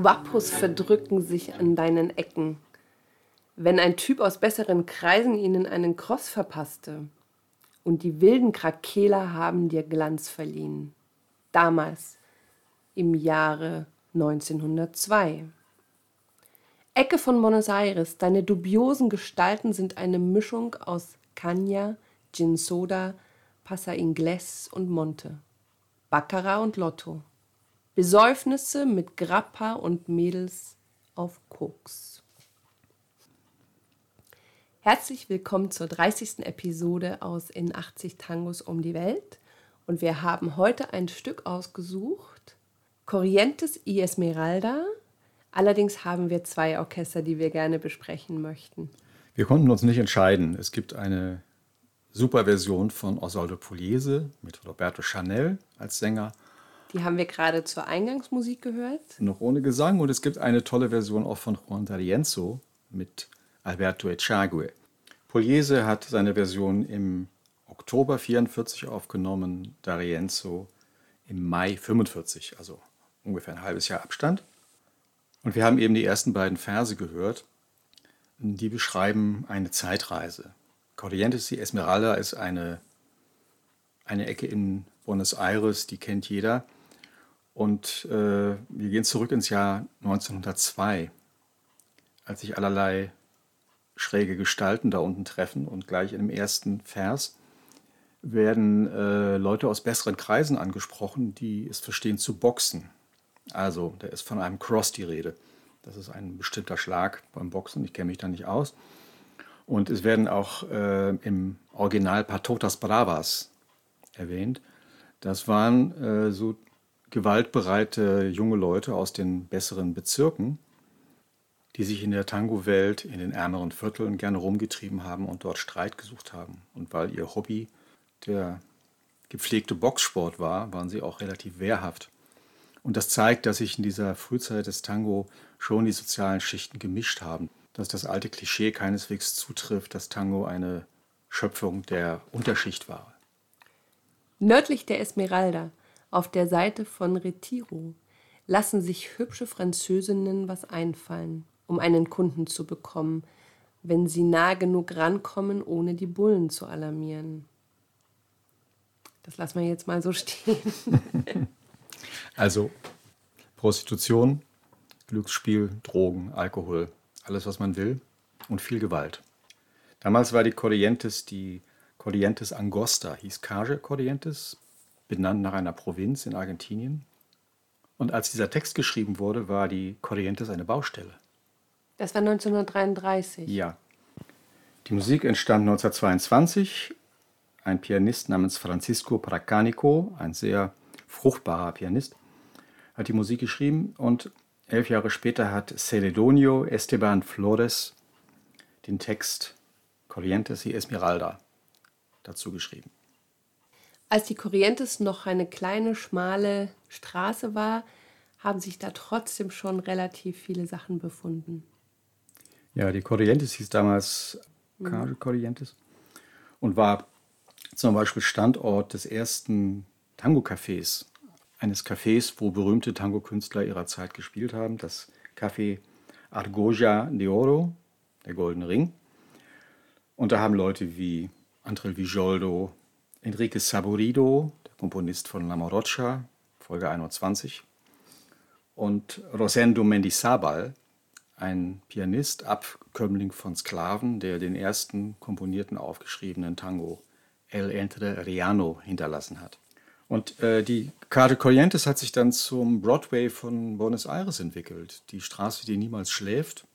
Guapos verdrücken sich an deinen Ecken. Wenn ein Typ aus besseren Kreisen ihnen einen Cross verpasste. Und die wilden Krakeler haben dir Glanz verliehen. Damals, im Jahre 1902. Ecke von Buenos Aires, deine dubiosen Gestalten sind eine Mischung aus Caña, Gin Soda, Passa Ingles und Monte. Baccarat und Lotto. Besäufnisse mit Grappa und Mädels auf Koks. Herzlich willkommen zur 30. Episode aus In 80 Tangos um die Welt. Und wir haben heute ein Stück ausgesucht. Corrientes y Esmeralda. Allerdings haben wir zwei Orchester, die wir gerne besprechen möchten. Wir konnten uns nicht entscheiden. Es gibt eine super Version von Osvaldo Pugliese mit Roberto Chanel als Sänger. Die haben wir gerade zur Eingangsmusik gehört. Noch ohne Gesang. Und es gibt eine tolle Version auch von Juan D'Arienzo mit Alberto Echague. Pugliese hat seine Version im Oktober 44 aufgenommen, D'Arienzo im Mai 45, also ungefähr ein halbes Jahr Abstand. Und wir haben eben die ersten beiden Verse gehört, die beschreiben eine Zeitreise. Corrientes y Esmeralda ist eine, eine Ecke in Buenos Aires, die kennt jeder. Und äh, wir gehen zurück ins Jahr 1902, als sich allerlei schräge Gestalten da unten treffen. Und gleich in dem ersten Vers werden äh, Leute aus besseren Kreisen angesprochen, die es verstehen zu boxen. Also, da ist von einem Cross die Rede. Das ist ein bestimmter Schlag beim Boxen. Ich kenne mich da nicht aus. Und es werden auch äh, im Original Patotas Bravas erwähnt. Das waren äh, so gewaltbereite junge Leute aus den besseren Bezirken, die sich in der Tango-Welt in den ärmeren Vierteln gerne rumgetrieben haben und dort Streit gesucht haben. Und weil ihr Hobby der gepflegte Boxsport war, waren sie auch relativ wehrhaft. Und das zeigt, dass sich in dieser Frühzeit des Tango schon die sozialen Schichten gemischt haben dass das alte Klischee keineswegs zutrifft, dass Tango eine Schöpfung der Unterschicht war. Nördlich der Esmeralda, auf der Seite von Retiro, lassen sich hübsche Französinnen was einfallen, um einen Kunden zu bekommen, wenn sie nah genug rankommen, ohne die Bullen zu alarmieren. Das lassen wir jetzt mal so stehen. also Prostitution, Glücksspiel, Drogen, Alkohol, alles, was man will und viel Gewalt. Damals war die Corrientes die Corrientes Angosta, hieß Cage Corrientes, benannt nach einer Provinz in Argentinien. Und als dieser Text geschrieben wurde, war die Corrientes eine Baustelle. Das war 1933. Ja. Die Musik entstand 1922. Ein Pianist namens Francisco Pracanico, ein sehr fruchtbarer Pianist, hat die Musik geschrieben und Elf Jahre später hat Celedonio Esteban Flores den Text Corrientes y Esmeralda dazu geschrieben. Als die Corrientes noch eine kleine, schmale Straße war, haben sich da trotzdem schon relativ viele Sachen befunden. Ja, die Corrientes hieß damals Cage Corrientes und war zum Beispiel Standort des ersten Tango-Cafés eines Cafés, wo berühmte Tango-Künstler ihrer Zeit gespielt haben, das Café Argoja de Oro, der Goldene Ring. Und da haben Leute wie André Vijoldo, Enrique Saborido, der Komponist von La Morocha, Folge 21, und Rosendo Mendizabal, ein Pianist, Abkömmling von Sklaven, der den ersten komponierten aufgeschriebenen Tango El Entre Riano hinterlassen hat. Und äh, die Carte Corrientes hat sich dann zum Broadway von Buenos Aires entwickelt. Die Straße, die niemals schläft.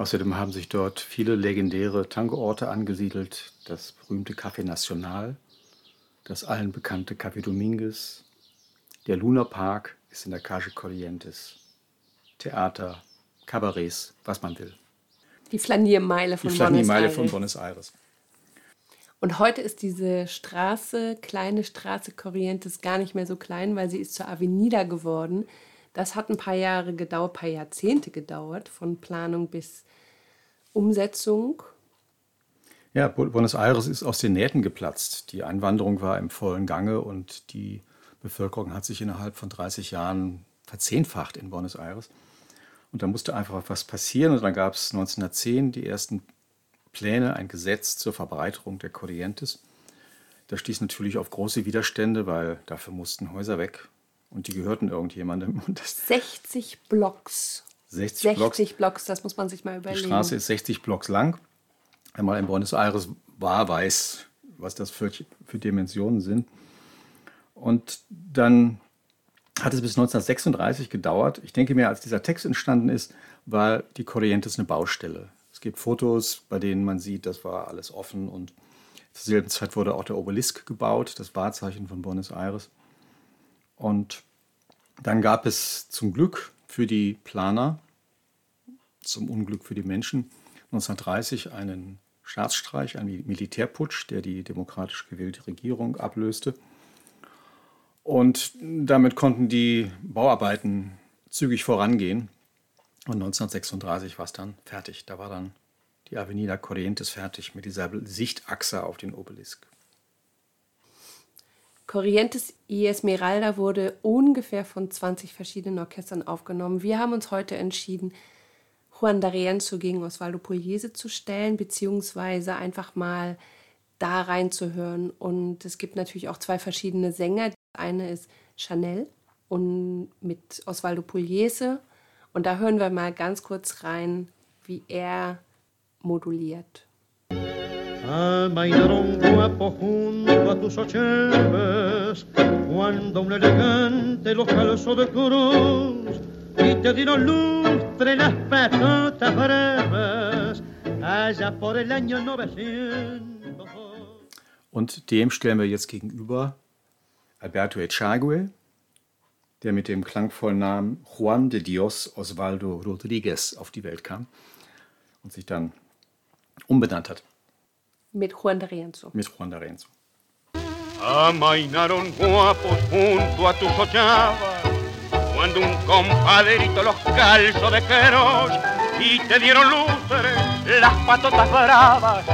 Außerdem haben sich dort viele legendäre Tango-Orte angesiedelt. Das berühmte Café Nacional, das allen bekannte Café Dominguez, der Luna Park ist in der Calle Corrientes, Theater, Kabarets, was man will. Die Flaniermeile von, Die Flaniermeile von Buenos Aires. Und heute ist diese Straße, kleine Straße Corrientes, gar nicht mehr so klein, weil sie ist zur Avenida geworden. Das hat ein paar Jahre gedauert, ein paar Jahrzehnte gedauert, von Planung bis Umsetzung. Ja, Buenos Aires ist aus den Nähten geplatzt. Die Einwanderung war im vollen Gange und die Bevölkerung hat sich innerhalb von 30 Jahren verzehnfacht in Buenos Aires. Und da musste einfach was passieren. Und dann gab es 1910 die ersten Pläne, ein Gesetz zur Verbreiterung der Corrientes. Das stieß natürlich auf große Widerstände, weil dafür mussten Häuser weg und die gehörten irgendjemandem. 60 Blocks. 60, 60 Blocks. Blocks, das muss man sich mal überlegen. Die Straße ist 60 Blocks lang. Wenn man in Buenos Aires war, weiß, was das für, für Dimensionen sind. Und dann hat es bis 1936 gedauert. Ich denke mir, als dieser Text entstanden ist, war die Corrientes eine Baustelle. Es gibt Fotos, bei denen man sieht, das war alles offen und zur selben Zeit wurde auch der Obelisk gebaut, das Wahrzeichen von Buenos Aires. Und dann gab es zum Glück für die Planer, zum Unglück für die Menschen, 1930 einen Staatsstreich, einen Militärputsch, der die demokratisch gewählte Regierung ablöste. Und damit konnten die Bauarbeiten zügig vorangehen. Und 1936 war es dann fertig. Da war dann die Avenida Corrientes fertig mit dieser Sichtachse auf den Obelisk. Corrientes y Esmeralda wurde ungefähr von 20 verschiedenen Orchestern aufgenommen. Wir haben uns heute entschieden, Juan D'Arienzo gegen Osvaldo Pugliese zu stellen, beziehungsweise einfach mal da reinzuhören. Und es gibt natürlich auch zwei verschiedene Sänger. Eine ist Chanel und mit Osvaldo Pugliese. Und da hören wir mal ganz kurz rein, wie er moduliert. a bailar un guapo junto a tus ocheves, cuando un elegante los calzó de cruz y te dieron lustre las patotas breves, allá por el año 900. Und dem stellen wir jetzt gegenüber Alberto Echague, der mit dem klangvollen Namen Juan de Dios Osvaldo Rodriguez auf die Welt kam und sich dann umbenannt hat. Mit Juan D'Arienzo. Mit Juan D'Arienzo. Amainaron guapos junto a tus ochavas, cuando un compadrito los calzó de queros y te dieron lustre las patotas bravas,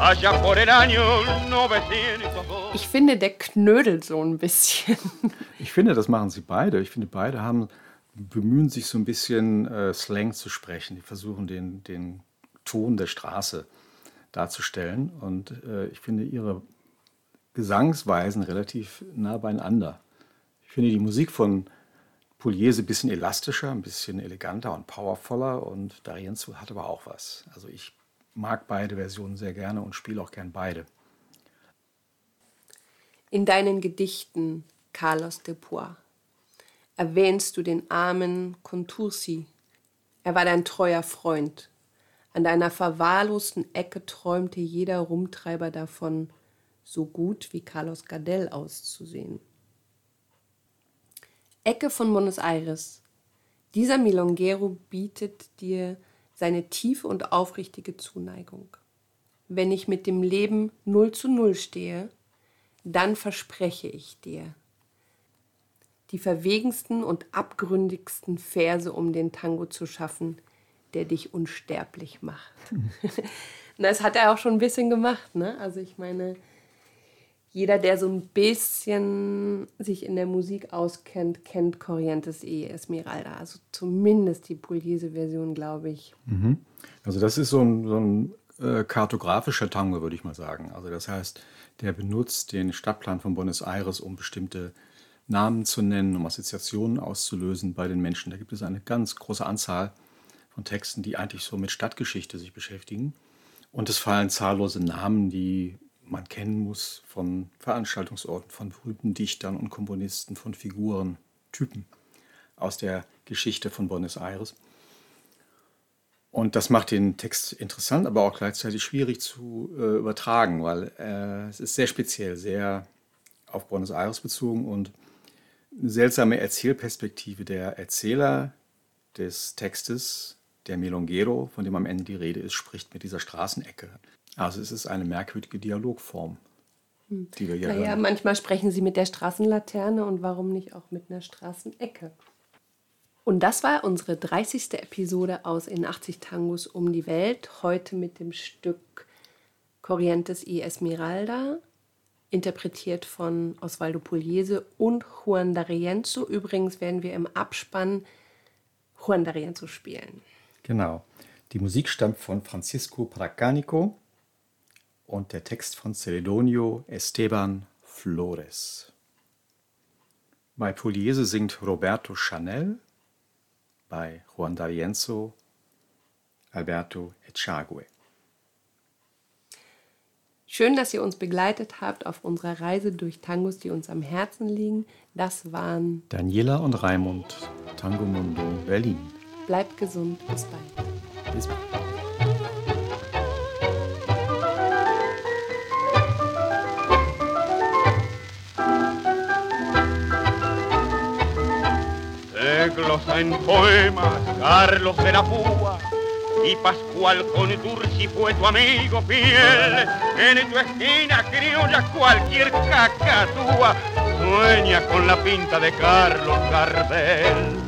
allá por el año 902. Ich finde, der knödelt so ein bisschen. Ich finde, das machen sie beide. Ich finde, beide haben, bemühen sich so ein bisschen äh, Slang zu sprechen. Die versuchen den, den Ton der Straße darzustellen. Und äh, ich finde ihre Gesangsweisen relativ nah beieinander. Ich finde die Musik von Pugliese ein bisschen elastischer, ein bisschen eleganter und powervoller und D'Arienzo hat aber auch was. Also ich mag beide Versionen sehr gerne und spiele auch gern beide. In deinen Gedichten, Carlos de Poix, erwähnst du den armen Contursi. Er war dein treuer Freund. An deiner verwahrlosten Ecke träumte jeder Rumtreiber davon, so gut wie Carlos Gardel auszusehen. Ecke von Buenos Aires. Dieser Milongero bietet dir seine tiefe und aufrichtige Zuneigung. Wenn ich mit dem Leben null zu null stehe, dann verspreche ich dir, die verwegensten und abgründigsten Verse um den Tango zu schaffen, der dich unsterblich macht. das hat er auch schon ein bisschen gemacht. Ne? Also ich meine, jeder, der so ein bisschen sich in der Musik auskennt, kennt Corrientes e Esmeralda. Also zumindest die Pugliese-Version, glaube ich. Mhm. Also das ist so ein, so ein äh, kartografischer Tango, würde ich mal sagen. Also das heißt, der benutzt den Stadtplan von Buenos Aires, um bestimmte Namen zu nennen, um Assoziationen auszulösen bei den Menschen. Da gibt es eine ganz große Anzahl von Texten, die eigentlich so mit Stadtgeschichte sich beschäftigen. Und es fallen zahllose Namen, die man kennen muss von Veranstaltungsorten, von berühmten Dichtern und Komponisten, von Figuren, Typen aus der Geschichte von Buenos Aires. Und das macht den Text interessant, aber auch gleichzeitig schwierig zu äh, übertragen, weil äh, es ist sehr speziell, sehr auf Buenos Aires bezogen und eine seltsame Erzählperspektive. Der Erzähler des Textes, der Melongero, von dem am Ende die Rede ist, spricht mit dieser Straßenecke. Also es ist eine merkwürdige Dialogform, die wir hier Naja, hören. manchmal sprechen sie mit der Straßenlaterne und warum nicht auch mit einer Straßenecke. Und das war unsere 30. Episode aus In 80 Tangos um die Welt. Heute mit dem Stück Corrientes y Esmeralda interpretiert von Osvaldo Pugliese und Juan D'Arienzo. Übrigens werden wir im Abspann Juan D'Arienzo spielen. Genau. Die Musik stammt von Francisco Pracanico und der Text von Celedonio Esteban Flores. Bei Pugliese singt Roberto Chanel, bei Juan D'Arienzo Alberto Echague. Schön, dass ihr uns begleitet habt auf unserer Reise durch Tangos, die uns am Herzen liegen. Das waren Daniela und Raimund, Tango Mundo Berlin. Bleibt gesund, bis bald. Bis bald. Glosa en poemas Carlos de la Púa y Pascual con Turci fue tu amigo fiel. En tu esquina criolla cualquier cacatúa sueña con la pinta de Carlos Gardel.